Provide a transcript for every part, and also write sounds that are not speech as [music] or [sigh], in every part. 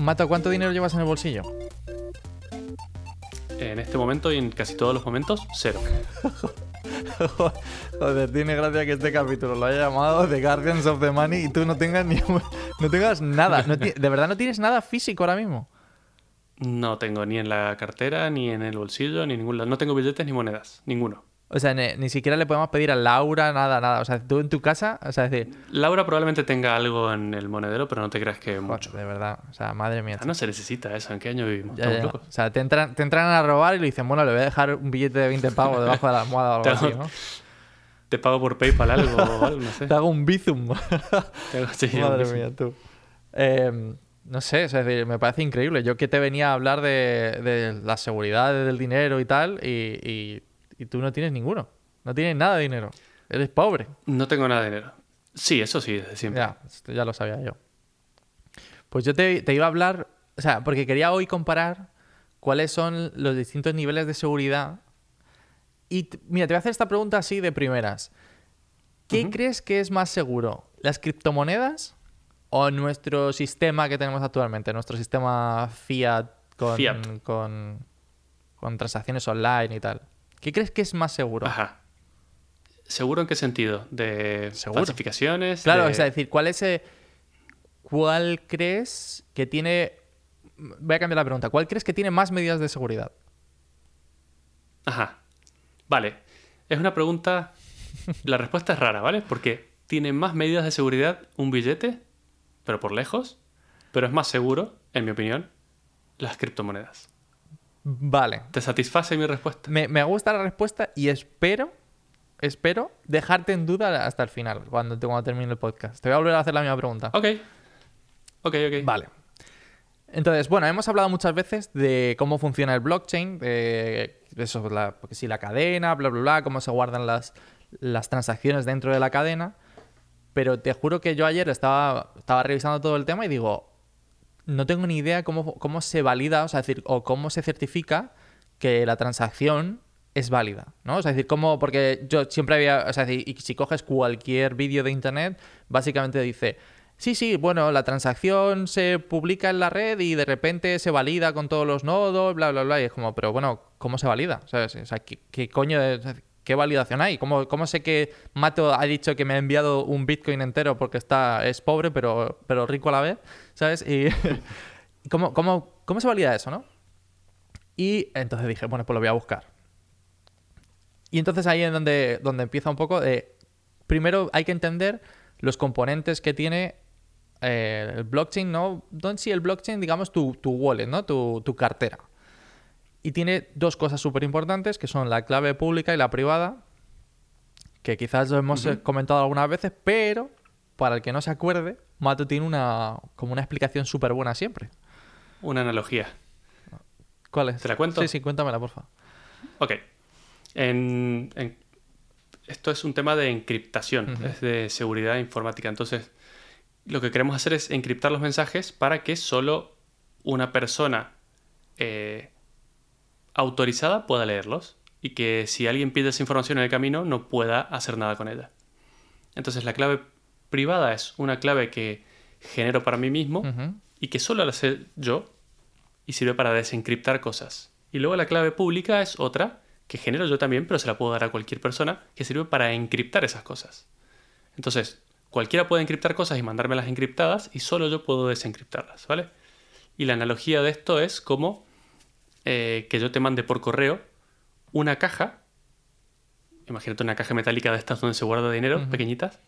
Mato, ¿cuánto dinero llevas en el bolsillo? En este momento y en casi todos los momentos, cero. [laughs] Joder, tiene gracia que este capítulo lo haya llamado The Guardians of the Money y tú no tengas ni no tengas nada. No de verdad no tienes nada físico ahora mismo. No tengo ni en la cartera, ni en el bolsillo, ni en ningún lado. No tengo billetes ni monedas, ninguno. O sea, ni, ni siquiera le podemos pedir a Laura nada, nada. O sea, tú en tu casa, o sea, es decir, Laura probablemente tenga algo en el monedero, pero no te creas que mucho. de verdad, o sea, madre mía. Ah, no se necesita eso. ¿En qué año vivimos? Ya, ya. O sea, te entran, te entran a robar y le dicen, bueno, le voy a dejar un billete de 20 pavos debajo de la almohada o algo así, ¿no? Te pago por PayPal algo o algo, no sé. Te hago un bizum. [laughs] Te hago- sí, Madre un- mía, tú. Eh, no sé, es decir, me parece increíble. Yo que te venía a hablar de, de la seguridad del dinero y tal, y, y- y tú no tienes ninguno. No tienes nada de dinero. Eres pobre. No tengo nada de dinero. Sí, eso sí, desde siempre. Ya, ya lo sabía yo. Pues yo te, te iba a hablar, o sea, porque quería hoy comparar cuáles son los distintos niveles de seguridad. Y mira, te voy a hacer esta pregunta así de primeras. ¿Qué crees que es más seguro? ¿Las criptomonedas o nuestro sistema que tenemos actualmente? Nuestro sistema fiat con, Fiat. con, con transacciones online y tal. ¿Qué crees que es más seguro? Ajá. ¿Seguro en qué sentido? ¿De Seguro. falsificaciones? Claro, de- es decir, ¿cuál es eh, cuál crees que tiene voy a cambiar la pregunta, ¿cuál crees que tiene más medidas de seguridad? Ajá. Vale. Es una pregunta. [laughs] La respuesta es rara, ¿vale? Porque tiene más medidas de seguridad un billete, pero por lejos. Pero es más seguro, en mi opinión, las criptomonedas. Vale. ¿Te satisface mi respuesta? Me, me gusta la respuesta y espero espero dejarte en duda hasta el final, cuando, cuando termine el podcast. Te voy a volver a hacer la misma pregunta. Ok. Ok, ok. Vale. Entonces, bueno, hemos hablado muchas veces de cómo funciona el blockchain, de eso, la, porque sí, la cadena, bla, bla, bla, cómo se guardan las, las transacciones dentro de la cadena. Pero te juro que yo ayer estaba, estaba revisando todo el tema y digo, no tengo ni idea cómo, cómo se valida, o sea, decir, o cómo se certifica que la transacción es válida, ¿no? O sea, decir, cómo, porque yo siempre había, o sea, y si coges cualquier vídeo de internet, básicamente dice, sí, sí, bueno, la transacción se publica en la red y de repente se valida con todos los nodos, bla, bla, bla, y es como, pero bueno, ¿cómo se valida? ¿Sabes? O sea, ¿qué, qué coño de... ¿Qué validación hay? ¿Cómo, ¿Cómo sé que Mato ha dicho que me ha enviado un Bitcoin entero porque está, es pobre pero, pero rico a la vez? ¿Sabes? [laughs] ¿cómo, cómo, ¿cómo se valida eso, no? Y entonces dije, bueno, pues lo voy a buscar. Y entonces ahí es donde, donde empieza un poco de... Primero hay que entender los componentes que tiene eh, el blockchain, ¿no? Don sí, el blockchain, digamos, tu, tu wallet, ¿no? Tu, tu cartera. Y tiene dos cosas súper importantes, que son la clave pública y la privada, que quizás lo hemos eh, comentado algunas veces, pero para el que no se acuerde, Mato tiene una, como una explicación súper buena siempre. Una analogía. ¿Cuál es? ¿Te la cuento? Sí, sí, cuéntamela, porfa. Ok. En- en- esto es un tema de encriptación, es de seguridad informática. Entonces, lo que queremos hacer es encriptar los mensajes para que solo una persona eh, autorizada pueda leerlos y que si alguien pide esa información en el camino no pueda hacer nada con ella. Entonces, la clave privada es una clave que genero para mí mismo y que solo la sé yo y sirve para desencriptar cosas. Y luego la clave pública es otra que genero yo también, pero se la puedo dar a cualquier persona que sirve para encriptar esas cosas. Entonces, cualquiera puede encriptar cosas y mandármelas encriptadas y solo yo puedo desencriptarlas, ¿vale? Y la analogía de esto es como eh, que yo te mande por correo una caja, imagínate una caja metálica de estas donde se guarda dinero, pequeñitas,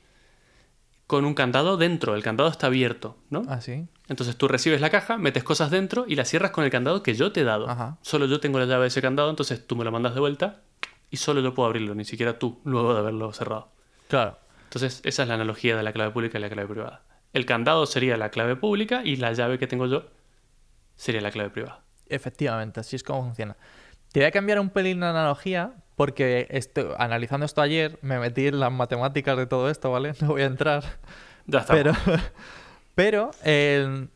con un candado dentro, el candado está abierto, ¿no? Ah, sí. Entonces tú recibes la caja, metes cosas dentro y la cierras con el candado que yo te he dado. Ajá. Solo yo tengo la llave de ese candado, entonces tú me lo mandas de vuelta y solo yo puedo abrirlo, ni siquiera tú, luego de haberlo cerrado. Claro. Entonces esa es la analogía de la clave pública y la clave privada. El candado sería la clave pública y la llave que tengo yo sería la clave privada. Efectivamente, así es como funciona. Te voy a cambiar un pelín la analogía porque esto, analizando esto ayer me metí en las matemáticas de todo esto, ¿vale? [laughs] No voy a entrar. Ya está. Pero, pero eh,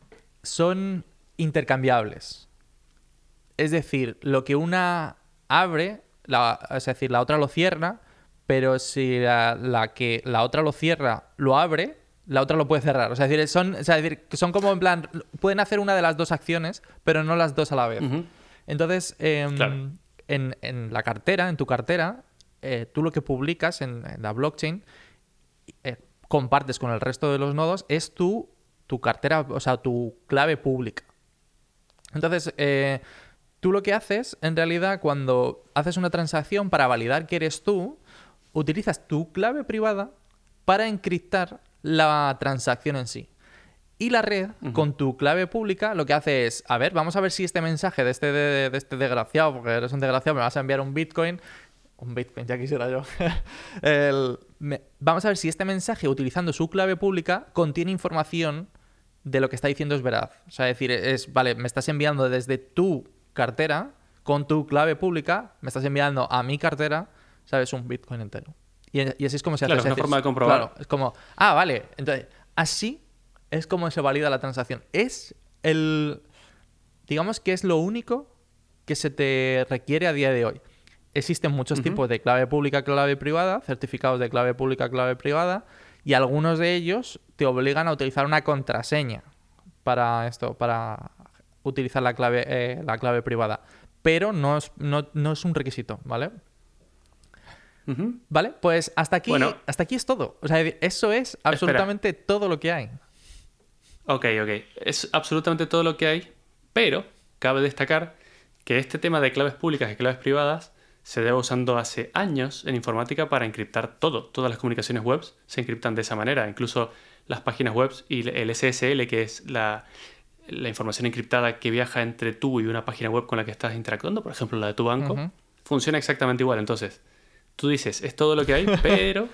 son intercambiables. Es decir, lo que una abre, la, es decir, la otra lo cierra, pero si la, la que la otra lo cierra lo abre, la otra lo puede cerrar. O sea, es decir, son, o sea, es decir, son como en plan, pueden hacer una de las dos acciones, pero no las dos a la vez. Entonces, em, Claro. en, en la cartera, en tu cartera, eh, tú lo que publicas en, en la blockchain, eh, compartes con el resto de los nodos, es tu, tu cartera, o sea, tu clave pública. Entonces, eh, tú lo que haces, en realidad, cuando haces una transacción para validar que eres tú, utilizas tu clave privada para encriptar la transacción en sí. Y la red, con tu clave pública, lo que hace es, a ver, vamos a ver si este mensaje de este, de, de este desgraciado, porque eres un desgraciado, me vas a enviar un Bitcoin. Un Bitcoin, ya quisiera yo. [laughs] El- me- vamos a ver si este mensaje, utilizando su clave pública, contiene información de lo que está diciendo es verdad. O sea, decir, es, vale, me estás enviando desde tu cartera, con tu clave pública, me estás enviando a mi cartera, ¿sabes? Un Bitcoin entero. Y, y así es como se hace. Claro, es una forma de comprobar. Claro, es como, ah, vale. Entonces, así es como se valida la transacción. Es el. Digamos que es lo único que se te requiere a día de hoy. Existen muchos tipos de clave pública, clave privada, certificados de clave pública, clave privada, y algunos de ellos te obligan a utilizar una contraseña para esto, para utilizar la clave, eh, la clave privada. Pero no es, no, no es un requisito, ¿vale? Vale, pues hasta aquí, Bueno. hasta aquí es todo. O sea, eso es absolutamente todo lo que hay. Ok, ok. Es absolutamente todo lo que hay, pero cabe destacar que este tema de claves públicas y claves privadas se lleva usando hace años en informática para encriptar todo. Todas las comunicaciones web se encriptan de esa manera. Incluso las páginas web y el SSL, que es la, la información encriptada que viaja entre tú y una página web con la que estás interactuando, por ejemplo la de tu banco, funciona exactamente igual. Entonces, tú dices, es todo lo que hay, [laughs] pero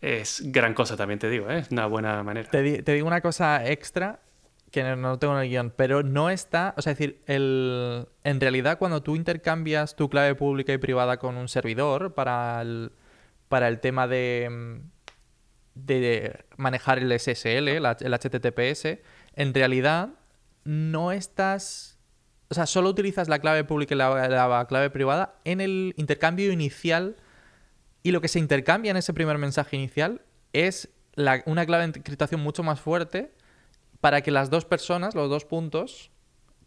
es gran cosa también, te digo, ¿eh? es una buena manera. Te, di- te digo una cosa extra que no, no tengo en el guion, pero no está, o sea, es decir, el, en realidad cuando tú intercambias tu clave pública y privada con un servidor para el, para el tema de, de manejar el SSL, la- el HTTPS, en realidad no estás, o sea, solo utilizas la clave pública y la, la clave privada en el intercambio inicial y lo que se intercambia en ese primer mensaje inicial es la- una clave de encriptación mucho más fuerte para que las dos personas, los dos puntos,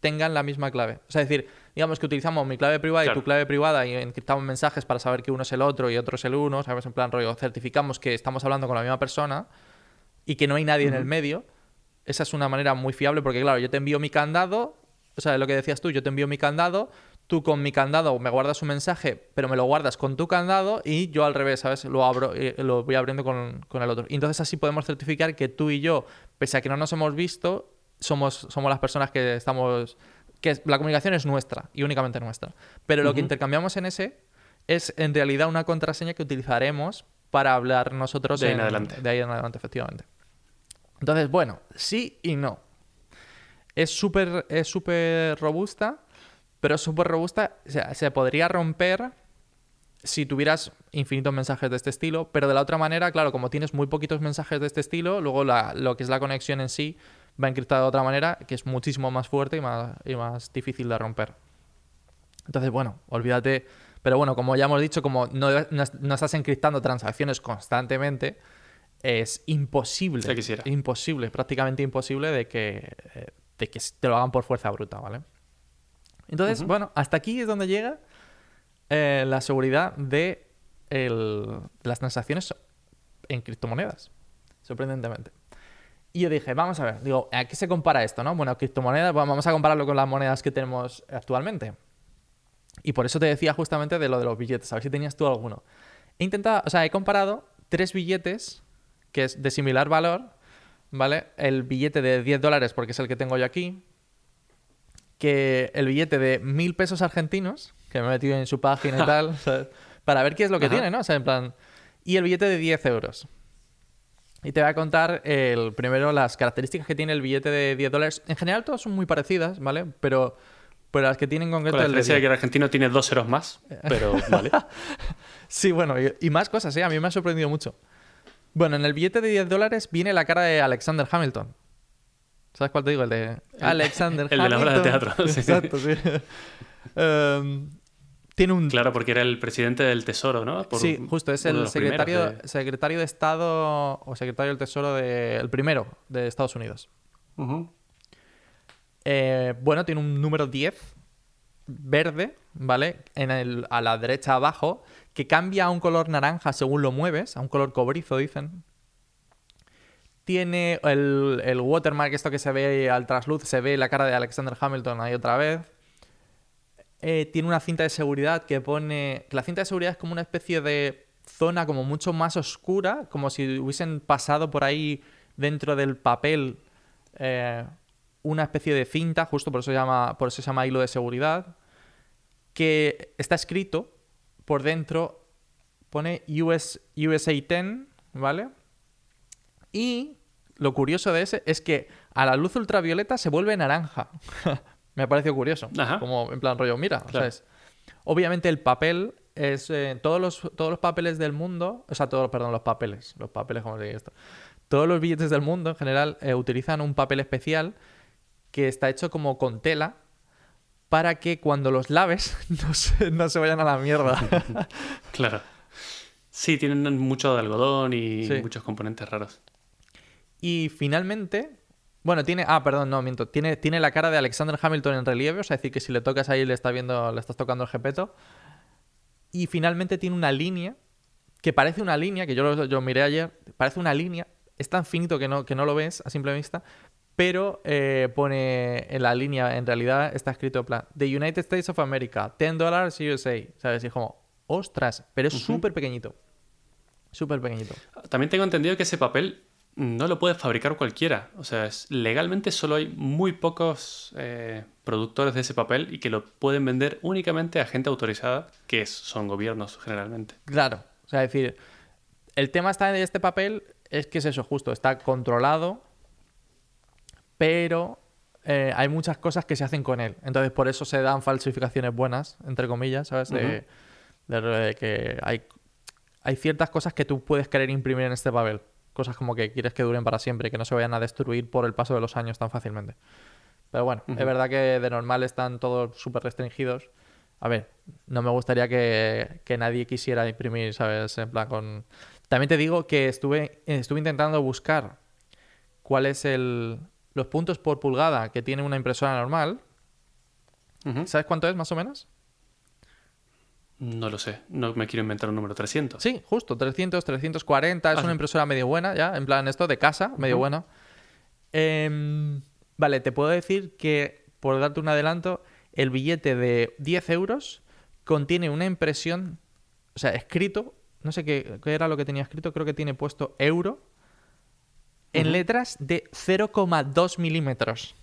tengan la misma clave. O sea, es decir, digamos que utilizamos mi clave privada y tu clave privada y encriptamos mensajes para saber que uno es el otro y otro es el uno, ¿sabes? En plan rollo, certificamos que estamos hablando con la misma persona y que no hay nadie en el medio. Esa es una manera muy fiable porque, claro, yo te envío mi candado, o sea, lo que decías tú, yo te envío mi candado, tú con mi candado me guardas un mensaje, pero me lo guardas con tu candado y yo al revés, ¿sabes? Lo abro, lo voy abriendo con, con el otro. Y entonces así podemos certificar que tú y yo, pese a que no nos hemos visto, somos, somos las personas que estamos... que la comunicación es nuestra y únicamente nuestra. Pero lo que intercambiamos en ese es en realidad una contraseña que utilizaremos para hablar nosotros De ahí en adelante. De ahí en adelante, efectivamente. Entonces, bueno, sí y no. Es súper es súper robusta, pero es súper robusta. O sea, se podría romper si tuvieras infinitos mensajes de este estilo, pero de la otra manera, claro, como tienes muy poquitos mensajes de este estilo, luego la- lo que es la conexión en sí va encriptada de otra manera, que es muchísimo más fuerte y más, y más difícil de romper. Entonces, bueno, olvídate. Pero bueno, como ya hemos dicho, como no, no- no estás encriptando transacciones constantemente, es imposible. Quisiera. Imposible, prácticamente imposible de que, eh, de que te lo hagan por fuerza bruta, ¿vale? Entonces, bueno, hasta aquí es donde llega eh, la seguridad de el- las transacciones en criptomonedas. Sorprendentemente. Y yo dije, vamos a ver, digo, ¿a qué se compara esto, no? Bueno, criptomonedas, bueno, vamos a compararlo con las monedas que tenemos actualmente. Y por eso te decía justamente de lo de los billetes, a ver si tenías tú alguno. He intentado, o sea, he comparado tres billetes que es de similar valor, ¿vale? El billete de 10 dólares, porque es el que tengo yo aquí, que el billete de 1000 pesos argentinos, que me he metido en su página y [laughs] tal, ¿sabes? para ver qué es lo que Ajá. tiene, ¿no? O sea, en plan, y el billete de 10 euros. Y te voy a contar el, primero las características que tiene el billete de 10 dólares. En general todas son muy parecidas, ¿vale? Pero, pero las que tienen en Con concreto la el de diferencia de 10. que el argentino tiene dos ceros más, pero [laughs] vale. Sí, bueno, y, y más cosas, ¿eh? A mí me ha sorprendido mucho. Bueno, en el billete de 10 dólares viene la cara de Alexander Hamilton. ¿Sabes cuál te digo? El de Alexander [laughs] el de la obra de teatro, sí. Exacto, sí. [laughs] Em, tiene un... Claro, porque era el presidente del Tesoro, ¿no? Por sí, justo, es de el secretario, primeros de- secretario de Estado o secretario del Tesoro de, el primero de Estados Unidos. Eh, bueno, tiene un número 10 verde, ¿vale? En el, a la derecha abajo, que cambia a un color naranja según lo mueves, a un color cobrizo, dicen. Tiene el, el watermark, esto que se ve al trasluz, se ve la cara de Alexander Hamilton ahí otra vez. Eh, tiene una cinta de seguridad que pone... La cinta de seguridad es como una especie de zona como mucho más oscura, como si hubiesen pasado por ahí dentro del papel eh, una especie de cinta, justo por eso, se llama, por eso se llama hilo de seguridad, que está escrito por dentro, pone US, USA 10, ¿vale? Y lo curioso de ese es que a la luz ultravioleta se vuelve naranja. [laughs] Me ha parecido curioso. Ajá. Como en plan rollo, mira. Obviamente el papel es eh, todos los todos los papeles del mundo, o sea, todos, perdón, los papeles, los papeles como se dice esto. Todos los billetes del mundo en general eh, utilizan un papel especial que está hecho como con tela para que cuando los laves [laughs] no se, no se vayan a la mierda. [laughs] Claro. Sí, tienen mucho de algodón y Sí. muchos componentes raros. Y finalmente, bueno, tiene, ah, perdón, no, miento, tiene, tiene la cara de Alexander Hamilton en relieve, o sea, es decir, que si le tocas ahí le estás viendo, le estás tocando el jepeto. Y finalmente tiene una línea que parece una línea, que yo lo yo miré ayer, parece una línea, es tan finito que no, que no lo ves a simple vista, pero eh, pone en la línea, en realidad está escrito en plan, The United States of America, 10 dólares USA, ¿sabes? Y es como, ostras, pero es súper pequeñito, súper pequeñito. También tengo entendido que ese papel no lo puede fabricar cualquiera. O sea, es- legalmente solo hay muy pocos eh, productores de ese papel y que lo pueden vender únicamente a gente autorizada, que es- son gobiernos generalmente. Claro, o sea, es decir, el tema está de este papel es que es eso, justo, está controlado, pero eh, hay muchas cosas que se hacen con él. Entonces, por eso se dan falsificaciones buenas, entre comillas, ¿sabes? De, de- de que hay, hay ciertas cosas que tú puedes querer imprimir en este papel. Cosas como que quieres que duren para siempre, que no se vayan a destruir por el paso de los años tan fácilmente. Pero bueno, es verdad que de normal están todos súper restringidos. A ver, no me gustaría que, que nadie quisiera imprimir, ¿sabes? En plan con... También te digo que estuve, estuve intentando buscar cuál es el... los puntos por pulgada que tiene una impresora normal. ¿Sabes cuánto es más o menos? No lo sé, no me quiero inventar un número 300. Sí, justo, 300, 340. Es Ah, una impresora medio buena, ya, en plan esto de casa, medio Ujú. buena. Em, vale, te puedo decir que, por darte un adelanto, el billete de 10 euros contiene una impresión, o sea, escrito, no sé qué, qué era lo que tenía escrito, creo que tiene puesto euro, en letras de 0,2 milímetros.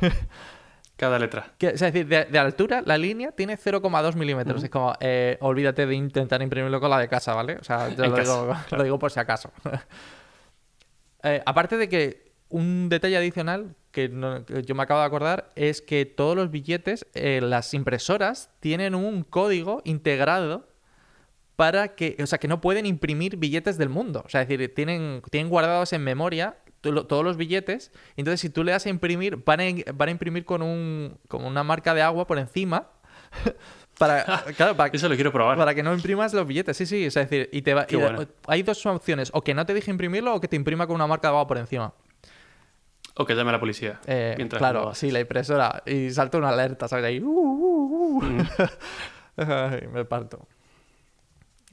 [laughs] Cada letra. Que, o sea, es decir, de, de altura, la línea tiene 0,2 milímetros. Es como, eh, olvídate de intentar imprimirlo con la de casa, ¿vale? O sea, [laughs] yo lo, casa, digo, lo digo por si acaso. [laughs] Eh, aparte de que un detalle adicional que, no- que yo me acabo de acordar es que todos los billetes, eh, las impresoras, tienen un código integrado para que, o sea, que no pueden imprimir billetes del mundo. O sea, es decir, tienen, tienen guardados en memoria todos los billetes. Entonces, si tú le das a imprimir, van a, van a imprimir con, un, con una marca de agua por encima. [laughs] para, [laughs] claro, para, Eso lo quiero probar. para que no imprimas los billetes. Sí, sí. Es decir, y te va, y bueno. hay dos opciones: o que no te deje imprimirlo o que te imprima con una marca de agua por encima. O que llame a la policía. Eh, mientras claro, haces. sí, la impresora. Y salta una alerta, ¿sabes? Ahí. uh, uh, uh. Mm. [laughs] Ay, me parto.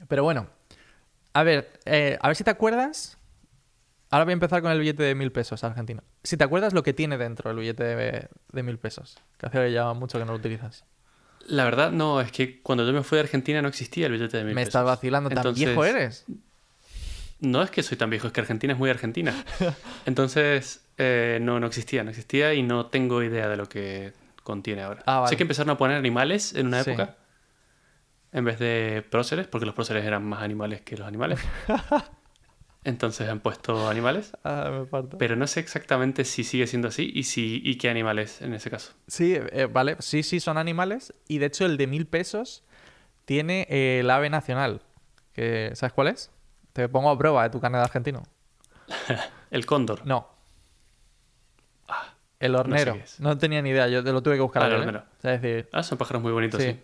Pero bueno, a ver, eh, a ver si te acuerdas. Ahora voy a empezar con el billete de mil pesos argentino. Si te acuerdas lo que tiene dentro el billete de, de mil pesos, que hace ya mucho que no lo utilizas. La verdad, no, es que cuando yo me fui de Argentina no existía el billete de mil Me pesos. estás vacilando, tan Entonces, viejo eres. No es que soy tan viejo, es que Argentina es muy argentina. [laughs] Entonces, eh, no, no existía, no existía y no tengo idea de lo que contiene ahora. Ah, vale. Sé que empezaron a poner animales en una Sí. época en vez de próceres, porque los próceres eran más animales que los animales. [laughs] Entonces han puesto animales, Ah, me parto. pero no sé exactamente si sigue siendo así y, si, y qué animales en ese caso. Sí, eh, vale. Sí, sí, son animales. Y de hecho, el de mil pesos tiene eh, el ave nacional. Que, ¿Sabes cuál es? Te pongo a prueba de tu carnet argentino. [laughs] El cóndor. No. El hornero. No, tenía ni idea, yo te lo tuve que buscar Ah, el ¿eh? hornero. O sea, es decir, Ah, son pájaros muy bonitos, sí. sí.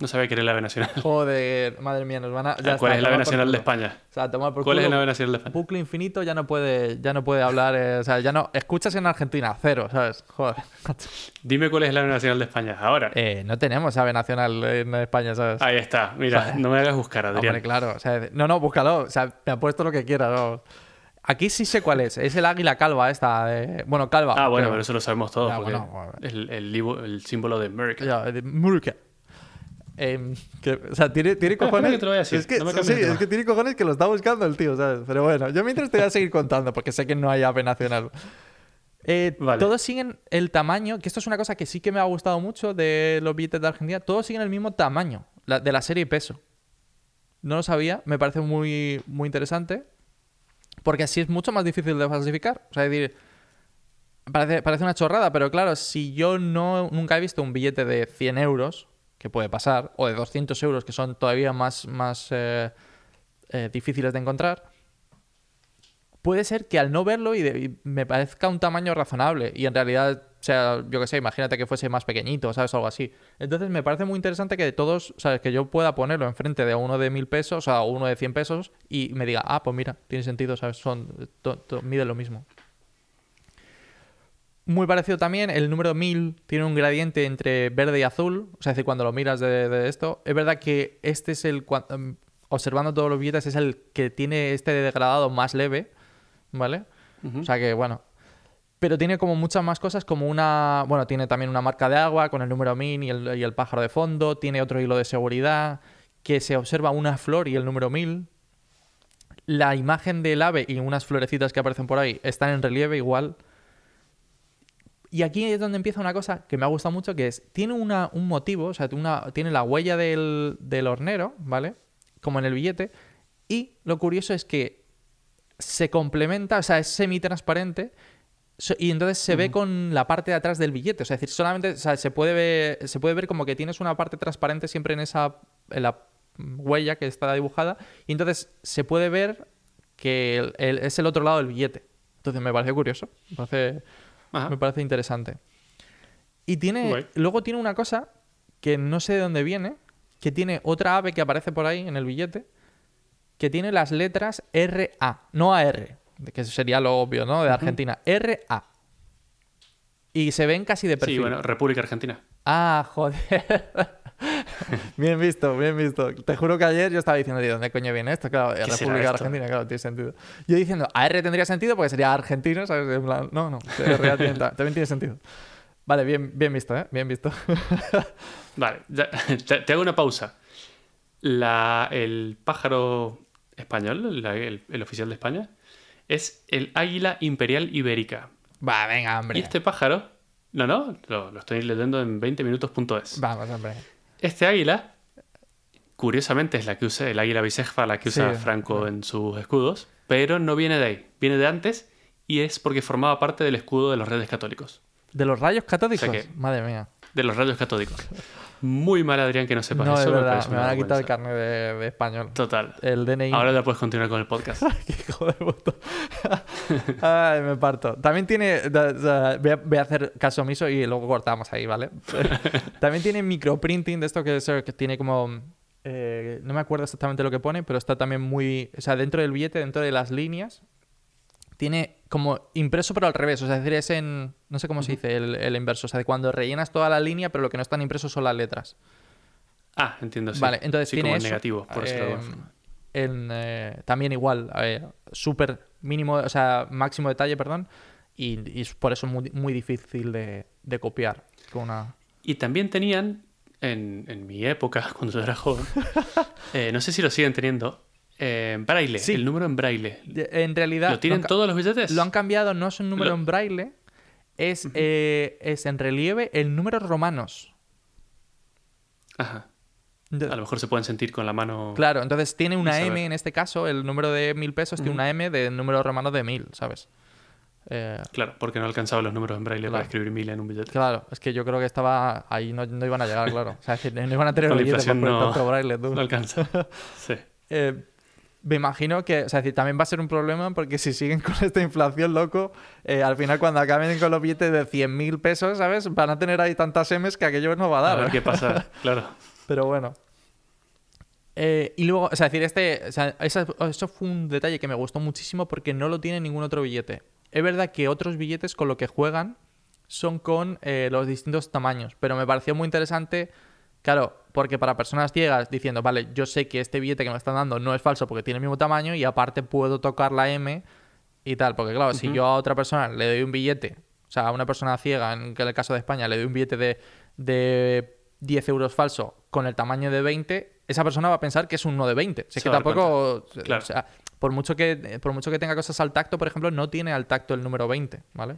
No sabía que era el ave nacional. [laughs] Joder, madre mía, nos van a. ya ¿Cuál está, es el ave nacional de. España? O sea, toma por ¿Cuál es culo. el ave nacional de España? Bucle infinito ya no puede, ya no puede hablar. eh, o sea, ya no. Escuchas en Argentina, cero, ¿sabes? Joder. [laughs] Dime cuál es el ave nacional de España. Ahora. Eh, no tenemos ave nacional en España, ¿sabes? Ahí está. Mira, no me hagas buscar, Adrián. Hombre, claro. O sea, no, no, búscalo. O sea, me ha puesto lo que quiera. no. Aquí sí sé cuál es. Es el águila calva esta. de- Bueno, calva. Ah, bueno, creo. pero eso lo sabemos todos. Ya, porque bueno, bueno. es el, el, libo- el símbolo de America. Ya, de Murka. Em, que, o sea, tiene, cojones. que a Es que, no me sí, es que tiene cojones que lo está buscando el tío, ¿sabes? Pero bueno, yo mientras te voy a seguir contando porque sé que no hay ave nacional. Eh, Vale. Todos siguen el tamaño, que esto es una cosa que sí que me ha gustado mucho de los billetes de Argentina. Todos siguen el mismo tamaño la- de la serie y peso. No lo sabía, me parece muy, muy interesante. Porque así es mucho más difícil de falsificar. O sea, es decir, parece, parece una chorrada, pero claro, si yo no, nunca he visto un billete de 100 euros, que puede pasar, o de 200 euros, que son todavía más, más eh, eh, difíciles de encontrar, puede ser que al no verlo y, me parezca un tamaño razonable y en realidad sea, yo qué sé, imagínate que fuese más pequeñito, ¿sabes? Algo así. Entonces me parece muy interesante que de todos, ¿sabes? Que yo pueda ponerlo enfrente de uno de mil pesos, o sea, uno de 100 pesos y me diga, ah, pues mira, tiene sentido, ¿sabes? Son, mide lo mismo. Muy parecido también, el número 1000 tiene un gradiente entre verde y azul, o sea, es decir, cuando lo miras de, de esto, es verdad que este es el, em, observando todos los billetes, es el que tiene este degradado más leve, ¿vale? O sea que, bueno. Pero tiene como muchas más cosas, como una. Bueno, tiene también una marca de agua con el número MIN y el, y el pájaro de fondo. Tiene otro hilo de seguridad. Que se observa una flor y el número 1000. La imagen del ave y unas florecitas que aparecen por ahí están en relieve igual. Y aquí es donde empieza una cosa que me ha gustado mucho, que es, tiene una, un motivo, o sea, una, tiene la huella del, del hornero, ¿vale? Como en el billete. Y lo curioso es que se complementa, o sea, es semitransparente y entonces se ve con la parte de atrás del billete. O sea, es decir, solamente o sea, se, puede ver, se puede ver como que tienes una parte transparente siempre en esa en la huella que está dibujada y entonces se puede ver que el- el- es el otro lado del billete. Entonces me parece curioso, me parece, Ajá. me parece interesante. Y tiene, Guay. luego tiene una cosa que no sé de dónde viene, que tiene otra ave que aparece por ahí en el billete, que tiene las letras RA, no AR, que sería lo obvio, ¿no? De Argentina, RA. Y se ven casi de perfil. Sí, bueno, República Argentina. Ah, joder. [laughs] [laughs] bien visto, bien visto. Te juro que ayer yo estaba diciendo, ¿de dónde coño viene esto? Claro, República? Argentina, claro, tiene sentido. Yo diciendo, AR tendría sentido porque sería argentino, ¿sabes? En plan, no, no, tiene- [laughs] también tiene sentido. Vale, bien, bien visto, ¿eh? Bien visto. [laughs] Vale, ya- te, te hago una pausa. La, el pájaro español, la- el, el oficial de España, es el águila imperial ibérica. Va, venga, hombre. Y este pájaro, no, no, lo, lo estoy leyendo en 20minutos.es. Vamos, hombre. Este águila, curiosamente, es la que usa, el águila bisexfa, la que usa Sí, Franco en sus escudos, pero no viene de ahí, viene de antes y es porque formaba parte del escudo de los reyes católicos. ¿De los rayos católicos? O sea que- Madre mía. De los rayos católicos. Muy mal, Adrián, que no sepas No, eso. es me verdad, me una van a quitar el carnet de, de español. Total. El DNI. Ahora ya puedes continuar con el podcast. [laughs] Qué puta. [laughs] Ay, me parto. También tiene. voy, a, voy a hacer caso omiso y luego cortamos ahí, ¿vale? [laughs] También tiene microprinting de esto que, es, que tiene como. eh, no me acuerdo exactamente lo que pone, pero está también muy. O sea, dentro del billete, dentro de las líneas, tiene como impreso pero al revés. O sea, es decir, es en. No sé cómo se dice el, el inverso. O sea, de cuando rellenas toda la línea, pero lo que no están impresos son las letras. Ah, entiendo, sí. Vale, entonces sí, tiene como eso, negativo, por alguna eh, en, eh, también igual, eh, súper mínimo, o sea, máximo detalle, perdón, y, y es por eso muy, muy difícil de, de copiar con una... Y también tenían, en, en mi época, [laughs] cuando yo era joven, [laughs] eh, no sé si lo siguen teniendo, eh, braille, Sí. el número en braille. En realidad... ¿Lo tienen todos los billetes? Lo han cambiado, no es un número Lo- en braille, es, eh, es en relieve el número romanos. Ajá. A lo mejor se pueden sentir con la mano. Claro, entonces tiene una. M en este caso, el número de mil pesos tiene una M de número romano de mil, ¿sabes? Eh, Claro, porque no alcanzaba los números en braille Claro. para escribir mil en un billete. Claro, es que yo creo que estaba ahí, no, no iban a llegar, claro. O sea, es que no iban a tener para inflación poner no- braille, tú. No alcanza. [laughs] Sí. Eh, me imagino que, o sea, decir, también va a ser un problema porque si siguen [laughs] con esta inflación, loco, eh, al final cuando acaben con los billetes de 100.000 pesos, ¿sabes? Van a tener ahí tantas M's que aquello no va a A dar. ver ¿eh? qué pasa. [laughs] Claro. Pero bueno. Eh, y luego, o sea, decir, este. O sea, eso fue un detalle que me gustó muchísimo porque no lo tiene ningún otro billete. Es verdad que otros billetes con lo que juegan son con eh, los distintos tamaños, pero me pareció muy interesante, claro, porque para personas ciegas, diciendo, vale, yo sé que este billete que me están dando no es falso porque tiene el mismo tamaño y aparte puedo tocar la M y tal, porque claro, si yo a otra persona le doy un billete, o sea, a una persona ciega, en el caso de España, le doy un billete de, de 10 euros falso con el tamaño de 20, esa persona va a pensar que es un no de 20. Si es Se que tampoco, Claro. o sea, por mucho, que, por mucho que tenga cosas al tacto, por ejemplo, no tiene al tacto el número 20, ¿vale?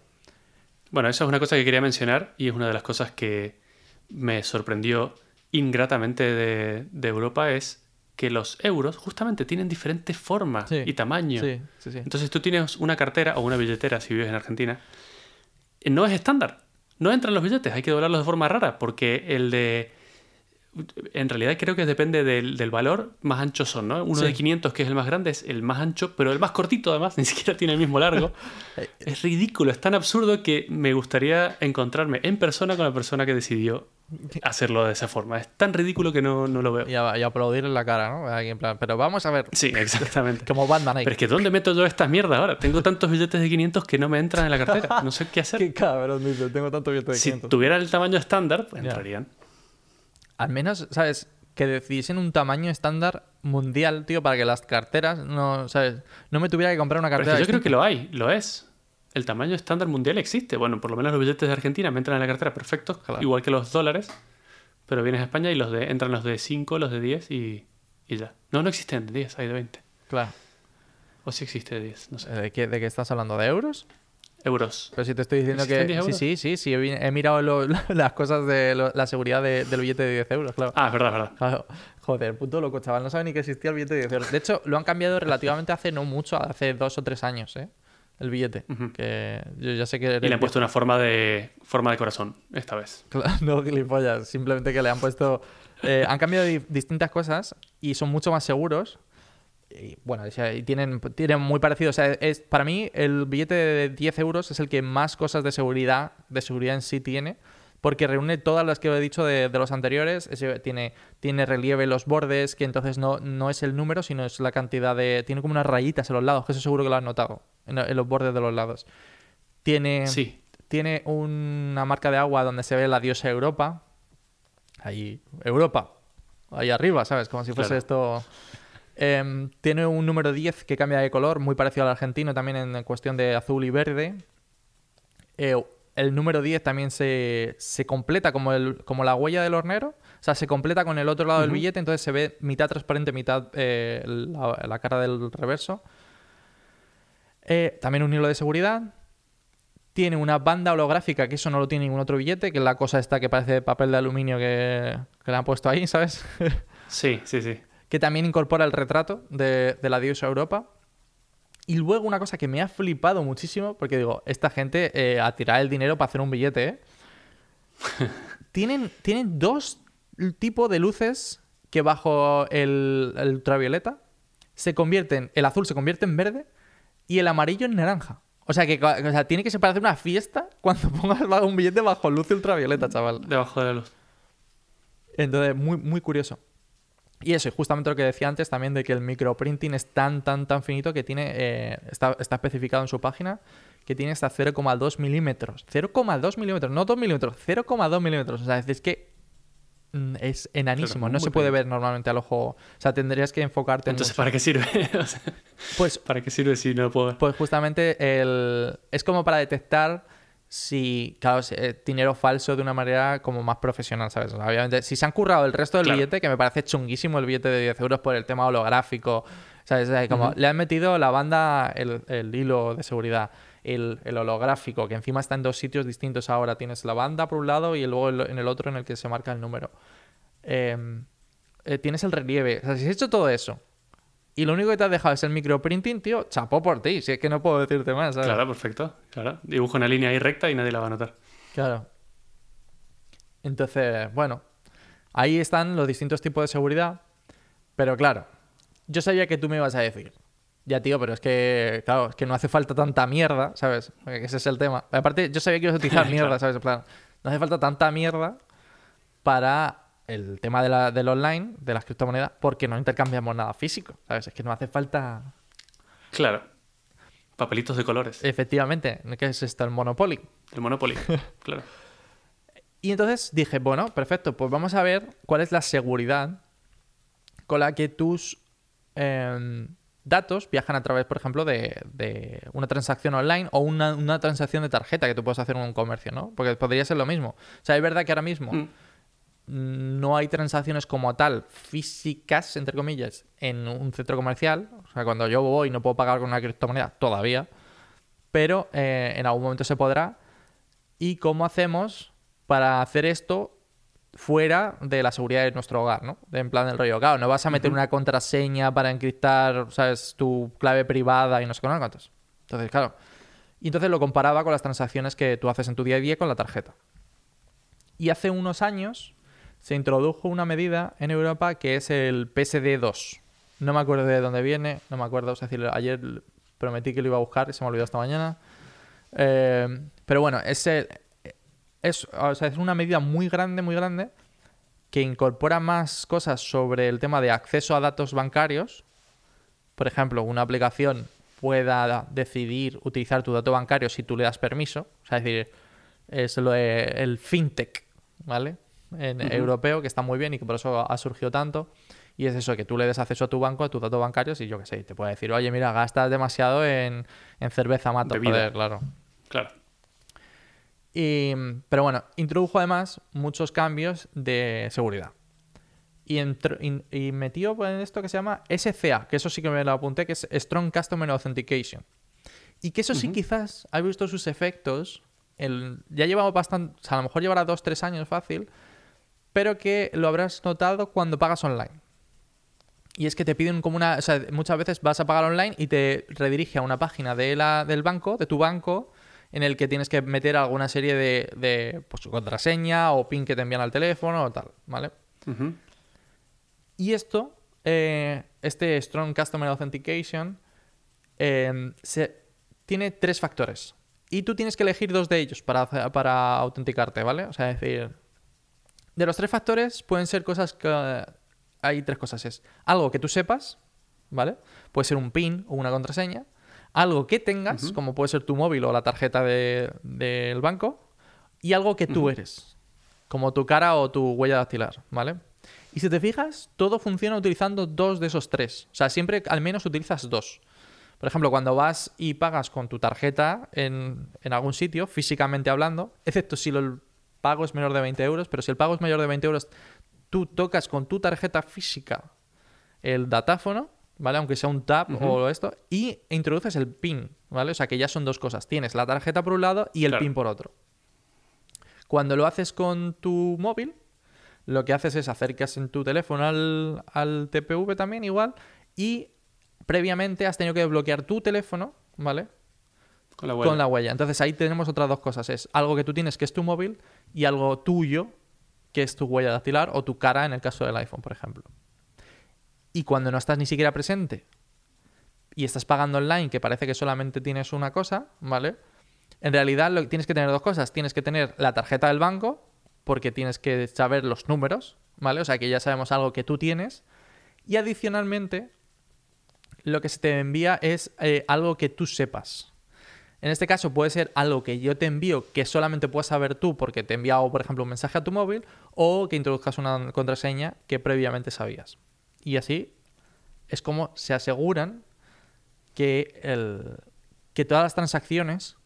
Bueno, eso es una cosa que quería mencionar y es una de las cosas que me sorprendió ingratamente de, de Europa es que los euros justamente tienen diferentes formas Sí, y tamaño. Sí, sí, sí. Entonces tú tienes una cartera o una billetera si vives en Argentina, eh, no es estándar. No entran los billetes, hay que doblarlos de forma rara porque el de... En realidad creo que depende del, del valor, más anchos son, ¿no? Uno de 500 que es el más grande es el más ancho, pero el más cortito además, [laughs] ni siquiera tiene el mismo largo. [laughs] es ridículo, es tan absurdo que me gustaría encontrarme en persona con la persona que decidió hacerlo de esa forma. Es tan ridículo que no, no lo veo. Y, a- y aplaudir en la cara, ¿no? Aquí en plan, pero vamos a ver, Sí, [laughs] exactamente. como Batman ahí. Pero es que ¿dónde meto yo estas mierdas ahora? Tengo tantos billetes de 500 que no me entran en la cartera. No sé qué hacer. [laughs] Qué cabrón, dice, tengo tanto billete de Si 500. tuviera el tamaño estándar, pues entrarían. Al menos, ¿sabes? Que decidiesen un tamaño estándar mundial, tío, para que las carteras no, ¿sabes? No me tuviera que comprar una Pero es cartera. que yo creo que lo hay, lo es. El tamaño estándar mundial existe. Bueno, por lo menos los billetes de Argentina me entran en la cartera perfectos, Claro. igual que los dólares. Pero vienes a España y los de, entran los de 5, los de 10 y, y ya. No, no existen de 10, hay de 20. Claro. O si existe de 10, no sé. ¿De qué, ¿De qué estás hablando? ¿De euros? Euros. Pero si te estoy diciendo ¿Existen que... 10 Sí, euros? sí, sí, sí. He, mirado lo- [laughs] las cosas de lo- la seguridad de- del billete de 10 euros, claro. Ah, es verdad, es verdad. Claro. Joder, puto loco, chaval. No sabe ni que existía el billete de 10 euros. De hecho, lo han cambiado [laughs] relativamente hace no mucho, hace dos o tres años, ¿eh? El billete. Ujú. Que yo ya sé que... Y le han puesto una forma de, forma de corazón, esta vez. Claro, [laughs] no gilipollas, simplemente que le han puesto... eh, han cambiado di- distintas cosas y son mucho más seguros. Y bueno, o sea, y tienen, tienen muy parecido. O sea, es, para mí el billete de 10 euros es el que más cosas de seguridad, de seguridad en sí tiene. Porque reúne todas las que he dicho de, de los anteriores. Ese tiene, tiene relieve en los bordes, que entonces no, no es el número, sino es la cantidad de... Tiene como unas rayitas en los lados, que eso seguro que lo has notado. En, en los bordes de los lados. Tiene... Sí, Tiene una marca de agua donde se ve la diosa Europa. Ahí, Europa. Ahí arriba, ¿sabes? Como si fuese Claro. esto. Em, tiene un número 10 que cambia de color, muy parecido al argentino, también en cuestión de azul y verde. Eh, el número 10 también se, se completa como, el, como la huella del hornero. O sea, se completa con el otro lado del billete, entonces se ve mitad transparente, mitad eh, la, la cara del reverso. Eh, también un hilo de seguridad. Tiene una banda holográfica, que eso no lo tiene ningún otro billete, que es la cosa esta que parece papel de aluminio que, que le han puesto ahí, [laughs] ¿sabes? sí, sí, sí. que también incorpora el retrato de, de la diosa Europa. Y luego una cosa que me ha flipado muchísimo, porque digo, esta gente eh, a tirar el dinero para hacer un billete, ¿eh? [laughs] tienen, tienen dos tipos de luces que bajo el, el ultravioleta se convierten, el azul se convierte en verde y el amarillo en naranja. O sea que o sea, tiene que ser para hacer una fiesta cuando [laughs] pongas un billete bajo luz ultravioleta, chaval. Debajo de la luz. Entonces, muy, muy curioso. Y eso, y justamente lo que decía antes también de que el microprinting es tan, tan, tan finito que tiene, eh, está, está especificado en su página, que tiene hasta 0,2 milímetros. 0,2 milímetros, no 2 milímetros, 0,2 milímetros. O sea, es que mm, es enanísimo, no se puede ver normalmente al ojo. O sea, tendrías que enfocarte en Entonces, mucho. ¿para qué sirve? [laughs] O sea, Pues ¿Para qué sirve si no puedo ver? Pues justamente el... es como para detectar si, claro, si, eh, dinero falso de una manera como más profesional, ¿sabes? O sea, obviamente, si se han currado el resto del Claro. billete, que me parece chunguísimo el billete de 10 euros por el tema holográfico, ¿sabes? O sea, como le han metido la banda, el, el hilo de seguridad, el, el holográfico, que encima está en dos sitios distintos ahora. Tienes la banda por un lado y luego el- en el otro en el que se marca el número. Eh, eh, tienes el relieve. O sea, si has hecho todo eso y lo único que te has dejado es el microprinting, tío, chapó por ti. Si es que no puedo decirte más, ¿sabes? Claro, perfecto. Claro. Dibujo una línea ahí recta y nadie la va a notar. Claro. Entonces, bueno, ahí están los distintos tipos de seguridad. Pero claro, yo sabía que tú me ibas a decir. Ya, tío, pero es que, claro, es que no hace falta tanta mierda, ¿sabes? Porque ese es el tema. Aparte, yo sabía que ibas a utilizar [laughs] mierda. ¿sabes? En plan, no hace falta tanta mierda para el tema de la- del online, de las criptomonedas, porque no intercambiamos nada físico, ¿sabes? Es que no hace falta... Claro. Papelitos de colores. Efectivamente, ¿qué es esto? El Monopoly. El Monopoly. [laughs] claro. Y entonces dije, bueno, perfecto, pues vamos a ver cuál es la seguridad con la que tus em, datos viajan a través, por ejemplo, de, de una transacción online o una, una transacción de tarjeta que tú puedes hacer en un comercio, ¿no? Porque podría ser lo mismo. O sea, es verdad que ahora mismo Mm. No hay transacciones como tal físicas, entre comillas, en un centro comercial. O sea, cuando yo voy no puedo pagar con una criptomoneda todavía, pero eh, en algún momento se podrá. ¿Y cómo hacemos para hacer esto fuera de la seguridad de nuestro hogar, ¿no? En plan del rollo, claro, no vas a meter una contraseña para encriptar, ¿sabes? Tu clave privada y no sé cuántos. Entonces, claro. Y entonces lo comparaba con las transacciones que tú haces en tu día a día con la tarjeta. Y hace unos años se introdujo una medida en Europa que es el PSD2. No me acuerdo de dónde viene, no me acuerdo, es decir, ayer prometí que lo iba a buscar y se me olvidó esta mañana. Eh, pero bueno, es, el- es, o sea, es una medida muy grande, muy grande, que incorpora más cosas sobre el tema de acceso a datos bancarios. Por ejemplo, una aplicación pueda decidir utilizar tu dato bancario si tú le das permiso. O sea, es decir, es lo el fintech, ¿vale? En europeo, que está muy bien y que por eso ha surgido tanto. Y es eso, que tú le des acceso a tu banco, a tus datos bancarios y yo qué sé, te puede decir, oye, mira, gastas demasiado en, en cerveza mato. Joder, claro. Claro. Y, pero bueno, introdujo además muchos cambios de seguridad. Y, metió en esto que se llama SCA, que eso sí que me lo apunté, que es Strong Customer Authentication. Y que eso sí quizás ha visto sus efectos. el- ya llevamos bastante, o sea, a lo mejor llevará dos, tres años fácil, pero que lo habrás notado cuando pagas online. Y es que te piden como una. O sea, muchas veces vas a pagar online y te redirige a una página de la, del banco, de tu banco, en el que tienes que meter alguna serie de, de pues, contraseña o PIN que te envían al teléfono o tal, ¿vale? Y esto, eh, este Strong Customer Authentication, eh, se- tiene tres factores. Y tú tienes que elegir dos de ellos para, para autenticarte, ¿vale? O sea, es decir, de los tres factores pueden ser cosas que... Hay tres cosas. Es algo que tú sepas, ¿vale? Puede ser un PIN o una contraseña. Algo que tengas, como puede ser tu móvil o la tarjeta de- del banco. Y algo que tú eres, como tu cara o tu huella dactilar, ¿vale? Y si te fijas, todo funciona utilizando dos de esos tres. O sea, siempre al menos utilizas dos. Por ejemplo, cuando vas y pagas con tu tarjeta en, en algún sitio, físicamente hablando, excepto si lo- pago es menor de 20 euros, pero si el pago es mayor de 20 euros, tú tocas con tu tarjeta física el datáfono, ¿vale? Aunque sea un tap o esto, y introduces el PIN, ¿vale? O sea que ya son dos cosas. Tienes la tarjeta por un lado y el Claro. PIN por otro. Cuando lo haces con tu móvil, lo que haces es acercas en tu teléfono al, al TPV también igual y previamente has tenido que desbloquear tu teléfono, ¿vale? Con la huella. Entonces ahí tenemos otras dos cosas. Es algo que tú tienes que es tu móvil y algo tuyo que es tu huella dactilar o tu cara en el caso del iPhone, por ejemplo. Y cuando no estás ni siquiera presente y estás pagando online, que parece que solamente tienes una cosa, ¿vale? En realidad lo, tienes que tener dos cosas. Tienes que tener la tarjeta del banco, porque tienes que saber los números, ¿vale? O sea que ya sabemos algo que tú tienes. Y adicionalmente, lo que se te envía es eh, algo que tú sepas. En este caso puede ser algo que yo te envío que solamente puedes saber tú porque te he enviado, por ejemplo, un mensaje a tu móvil o que introduzcas una contraseña que previamente sabías. Y así es como se aseguran que, el, que todas las transacciones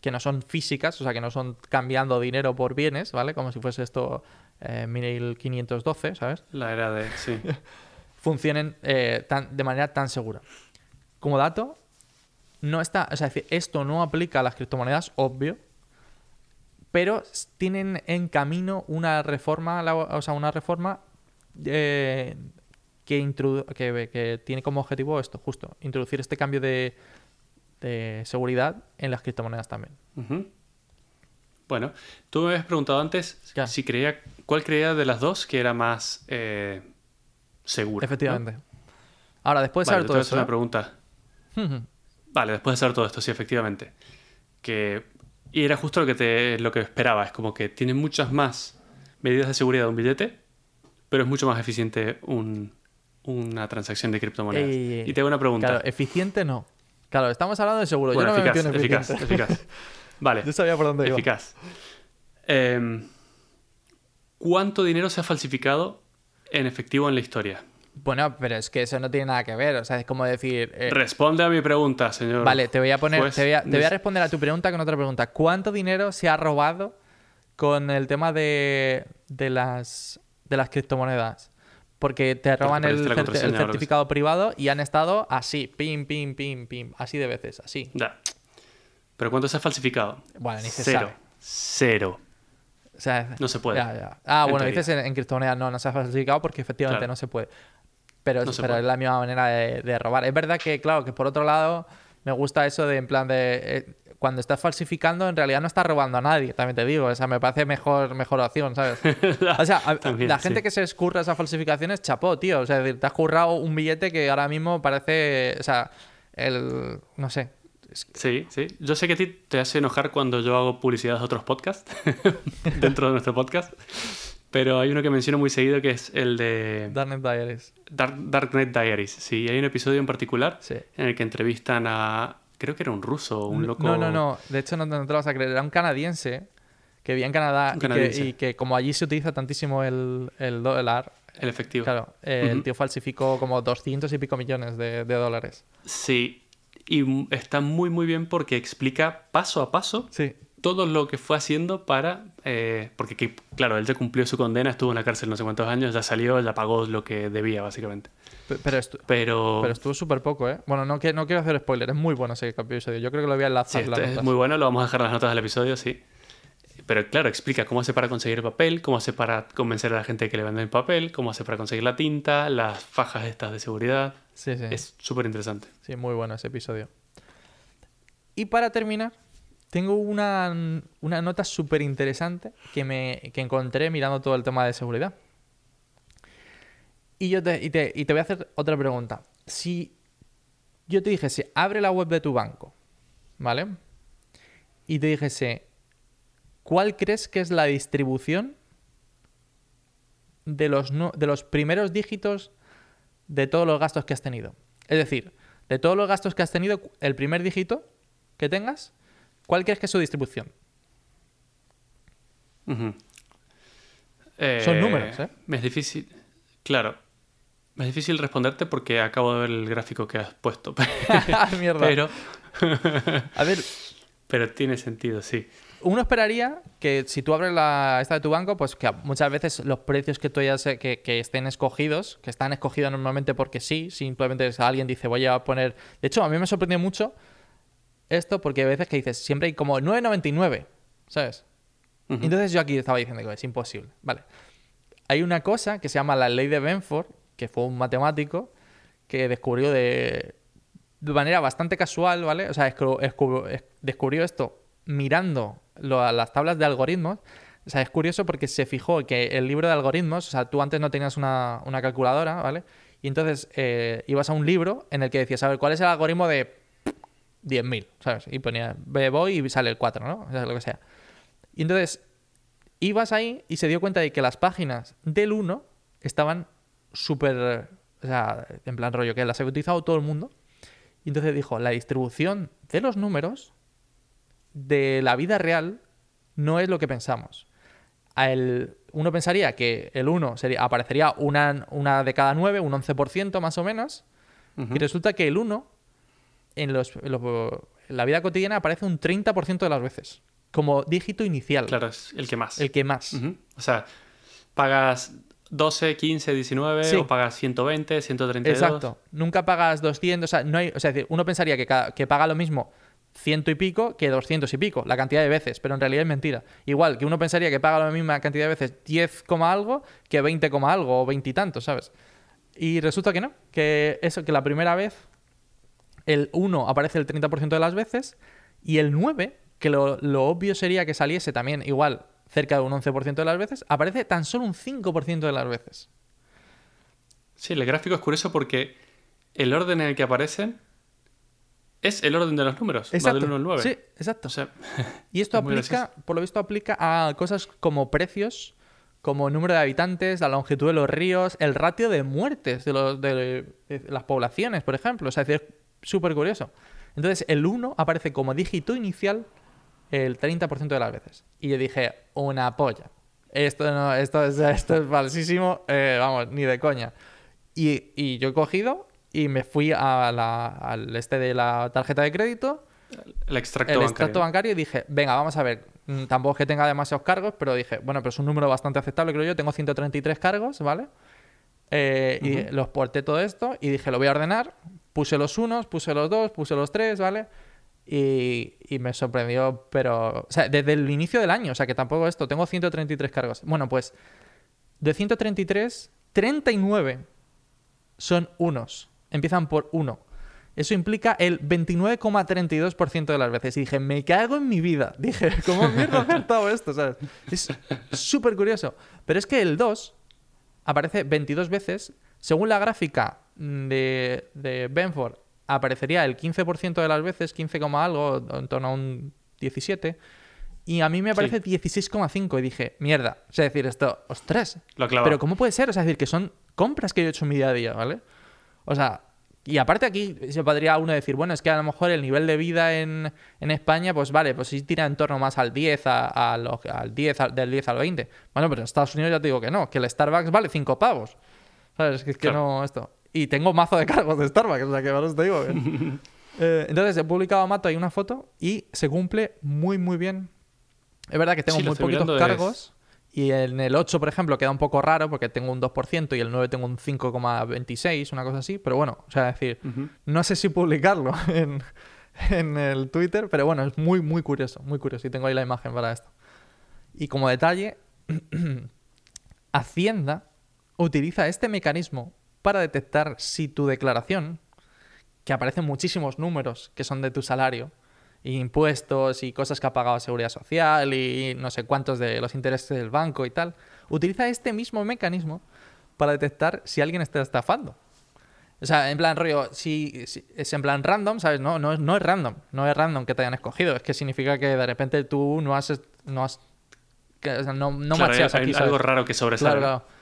que no son físicas, o sea, que no son cambiando dinero por bienes, ¿vale? Como si fuese esto eh, 1512, ¿sabes? La era de. Sí. [laughs] funcionen eh, tan- de manera tan segura. Como dato, no está, o sea, es decir, esto no aplica a las criptomonedas, obvio, pero tienen en camino una reforma, o sea, una reforma eh, que, que, que tiene como objetivo esto, justo, introducir este cambio de, de seguridad en las criptomonedas también. Bueno, tú me habías preguntado antes Ya. si creía, cuál creía de las dos que era más eh, segura. ¿no? Efectivamente. Ahora, después de Vale, saber todo eso, una pregunta. [laughs] Vale, después de hacer todo esto, sí, efectivamente. Que, y era justo lo que, te, lo que esperaba. Es como que tiene muchas más medidas de seguridad de un billete pero es mucho más eficiente un- una transacción de criptomonedas. Eh, y te hago una pregunta. Claro, eficiente no. Claro, estamos hablando de seguro. bueno, Yo no me eficaz, metí en eficaz, eficaz. [laughs] Vale, Yo sabía por dónde iba. eficaz. Em, ¿Cuánto dinero se ha falsificado en efectivo en la historia? Bueno, pero es que eso no tiene nada que ver. O sea, es como decir. eh, Responde a mi pregunta, señor. vale, te voy a poner. te, voy a, te voy a Des- responder a tu pregunta con otra pregunta. ¿Cuánto dinero se ha robado con el tema de, de las de las criptomonedas? Porque te roban el, cer- certificado privado y han estado así, pim, pim, pim, pim, así de veces, así. Ya. ¿Pero cuánto se ha falsificado? Bueno, ni se Cero. sabe. Cero. O sea, No se puede. ya, ya. Ah, En bueno, teoría. dices en, en criptomonedas no, no se ha falsificado porque efectivamente Claro. no se puede. Pero, No pero es la misma manera de, de robar. Es verdad que, claro, que por otro lado me gusta eso de en plan de eh, cuando estás falsificando en realidad no estás robando a nadie, también te digo. O sea, me parece mejor, mejor opción, ¿sabes? [laughs] O sea, a- También, la gente sí. que se escurra esas falsificaciones, chapó, tío. O sea, es decir, te has currado un billete que ahora mismo parece, o sea, el, no sé. Sí, sí. Yo sé que a ti te hace enojar cuando yo hago publicidad de otros podcasts [laughs] dentro de nuestro podcast. Pero hay uno que menciono muy seguido que es el de Darknet Diaries. Dark, Darknet Diaries. Sí, hay un episodio en particular Sí. en el que entrevistan a. Creo que era un ruso o un loco. No, no, no. De hecho, no, no te lo vas a creer. Era un canadiense que vivía en Canadá y que, canadiense. y que como allí se utiliza tantísimo el, el dólar, El efectivo. claro, eh, el tío falsificó como 200 y pico millones de, de dólares. Sí. Y está muy, muy bien porque explica paso a paso Sí. todo lo que fue haciendo para... eh, porque, que- claro, él ya cumplió su condena, estuvo en la cárcel no sé cuántos años, ya salió, ya pagó lo que debía, básicamente. Pe- Pero, estu- Pero... pero estuvo súper poco, ¿eh? Bueno, no, que, no quiero hacer spoiler, es muy bueno ese episodio. Yo creo que lo voy a Sí, enlazar. este las es notas. muy bueno, lo vamos a dejar en las notas del episodio, sí. Pero claro, explica cómo hace para conseguir papel, cómo hace para convencer a la gente de que le venden papel, cómo hace para conseguir la tinta, las fajas estas de seguridad. Sí, sí. Es súper interesante. Sí, muy bueno ese episodio. Y para terminar, tengo una, una nota súper interesante que, me, que encontré mirando todo el tema de seguridad. Y, yo te, y, te, y te voy a hacer otra pregunta. Si yo te dijese, abre la web de tu banco, ¿vale? Y te dijese, ¿cuál crees que es la distribución de los, de los primeros dígitos de todos los gastos que has tenido? Es decir, de todos los gastos que has tenido, el primer dígito que tengas, ¿cuál crees que es su distribución? Ujú. Son Eh, números, ¿eh? Me es difícil. Claro. Me es difícil responderte porque acabo de ver el gráfico que has puesto. [laughs] [laughs] Mierda. pero, [laughs] A ver, pero tiene sentido, sí. uno esperaría que si tú abres la esta de tu banco, pues que muchas veces los precios que tú hayas, eh, que, que estén escogidos, que están escogidos normalmente porque sí, simplemente si alguien dice voy a poner... De hecho, a mí me sorprendió mucho esto porque hay veces que dices, siempre hay como 9,99, ¿sabes? Ujú. Y Entonces yo aquí estaba diciendo que es imposible. Vale. Hay una cosa que se llama la ley de Benford, que fue un matemático que descubrió de, de manera bastante casual, ¿vale? O sea, descubrió esto mirando lo- las tablas de algoritmos. O sea, es curioso porque se fijó que el libro de algoritmos, o sea, tú antes no tenías una, una calculadora, ¿vale? Y entonces eh, ibas a un libro en el que decías, a ver, ¿cuál es el algoritmo de 10.000? ¿Sabes? Y ponía, ve, voy y sale el 4, ¿no? O sea, lo que sea. Y entonces ibas ahí y se dio cuenta de que las páginas del 1 estaban súper. O sea, en plan rollo, que las había utilizado todo el mundo. Y entonces dijo: la distribución de los números de la vida real no es lo que pensamos. A el- uno pensaría que el 1 sería, aparecería una, una de cada 9, un 11% más o menos. Y resulta que el 1 en, los, en los- en la vida cotidiana aparece un 30% de las veces. Como dígito inicial. Claro, es el que más. El que más. O sea, pagas 12, 15, 19 Sí. o pagas 120, 132. Exacto. Nunca pagas 200. O sea, no hay, o sea, uno pensaría que, cada- que paga lo mismo ciento y pico que 200 y pico, la cantidad de veces, pero en realidad es mentira. Igual que uno pensaría que paga la misma cantidad de veces 10, coma algo que 20, coma algo o 20 y tantos, ¿sabes? Y resulta que no, que eso, que la primera vez el 1 aparece el 30% de las veces y el 9, que lo, lo obvio sería que saliese también igual cerca de un 11% de las veces, aparece tan solo un 5% de las veces. Sí, el gráfico es curioso porque el orden en el que aparecen es el orden de los números. Va del 1 al 9. Sí, exacto. O sea, [laughs] Y esto Es aplica, por lo visto, aplica a cosas como precios, como número de habitantes, la longitud de los ríos, el ratio de muertes de, los, de, de las poblaciones, por ejemplo. O sea, es súper curioso. Entonces, el 1 aparece como dígito inicial el 30% de las veces. Y yo dije, una polla. Esto, no, esto, es, esto es falsísimo, eh, vamos, ni de coña. Y, y, yo he cogido y me fui a la, al este de la tarjeta de crédito. El extracto el bancario. extracto bancario y dije, venga, vamos a ver. mm, Tampoco es que tenga demasiados cargos, pero dije, bueno, pero es un número bastante aceptable, creo yo. Tengo 133 cargos, ¿vale? Eh, Y los porté todo esto y dije, lo voy a ordenar. Puse los unos, puse los dos, puse los tres, ¿vale? Y, me sorprendió, pero... O sea, desde el inicio del año, o sea, que tampoco esto. Tengo 133 cargos. Bueno, pues de 133, 39 son unos. Empiezan por uno. Eso implica el 29,32% de las veces. Y dije, me cago en mi vida. [laughs] Dije, ¿cómo mierda he acertado esto? ¿sabes? Es súper curioso. Pero es que el 2 aparece 22 veces. Según la gráfica de, de Benford, aparecería el 15% de las veces, 15, coma algo, en torno a un 17. Y a mí me aparece 16,5 y dije, mierda. O sea, decir esto, ostras. Lo. Pero ¿cómo puede ser? O sea, decir que son compras que yo he hecho en mi día a día, ¿vale? O sea, y aparte aquí se podría uno decir, bueno, es que a lo mejor el nivel de vida en, en España, pues vale, pues sí tira en torno más al 10, a, a los- al 10, al- del 10 al 20. Bueno, pero en Estados Unidos ya te digo que no, que el Starbucks vale 5 pavos. ¿Sabes? Que es que Claro. no esto. Y tengo mazo de cargos de Starbucks, o sea que ahora te digo. que- [laughs] Eh, entonces he publicado a Mato ahí una foto y se cumple muy, muy bien. Es verdad que tengo Sí, muy poquitos es- cargos. Y en el 8, por ejemplo, queda un poco raro porque tengo un 2% y el 9 tengo un 5,26, una cosa así. Pero bueno, o sea, decir, no sé si publicarlo [laughs] en, en el Twitter, pero bueno, es muy, muy curioso, muy curioso. Y tengo ahí la imagen para esto. Y como detalle, [clears throat] Hacienda utiliza este mecanismo para detectar si tu declaración, que aparecen muchísimos números que son de tu salario, y impuestos y cosas que ha pagado Seguridad Social y no sé cuántos de los intereses del banco y tal, utiliza este mismo mecanismo para detectar si alguien está estafando. O sea, en plan rollo, si, si- es en plan random, ¿sabes? No, no, es- no es random, no es random que te hayan escogido, es que significa que de repente tú no has, no has, que, o sea, no, no Claro, macheas hay- aquí, algo raro que sobresale. Claro, claro.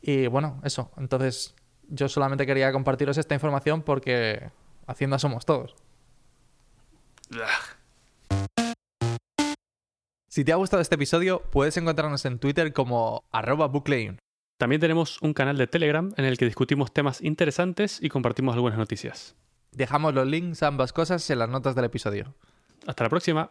Y bueno, eso. Entonces, yo solamente quería compartiros esta información porque Hacienda somos todos. Si te ha gustado este episodio, puedes encontrarnos en Twitter como arroba. También tenemos un canal de Telegram en el que discutimos temas interesantes y compartimos algunas noticias. Dejamos los links a ambas cosas en las notas del episodio. Hasta la próxima.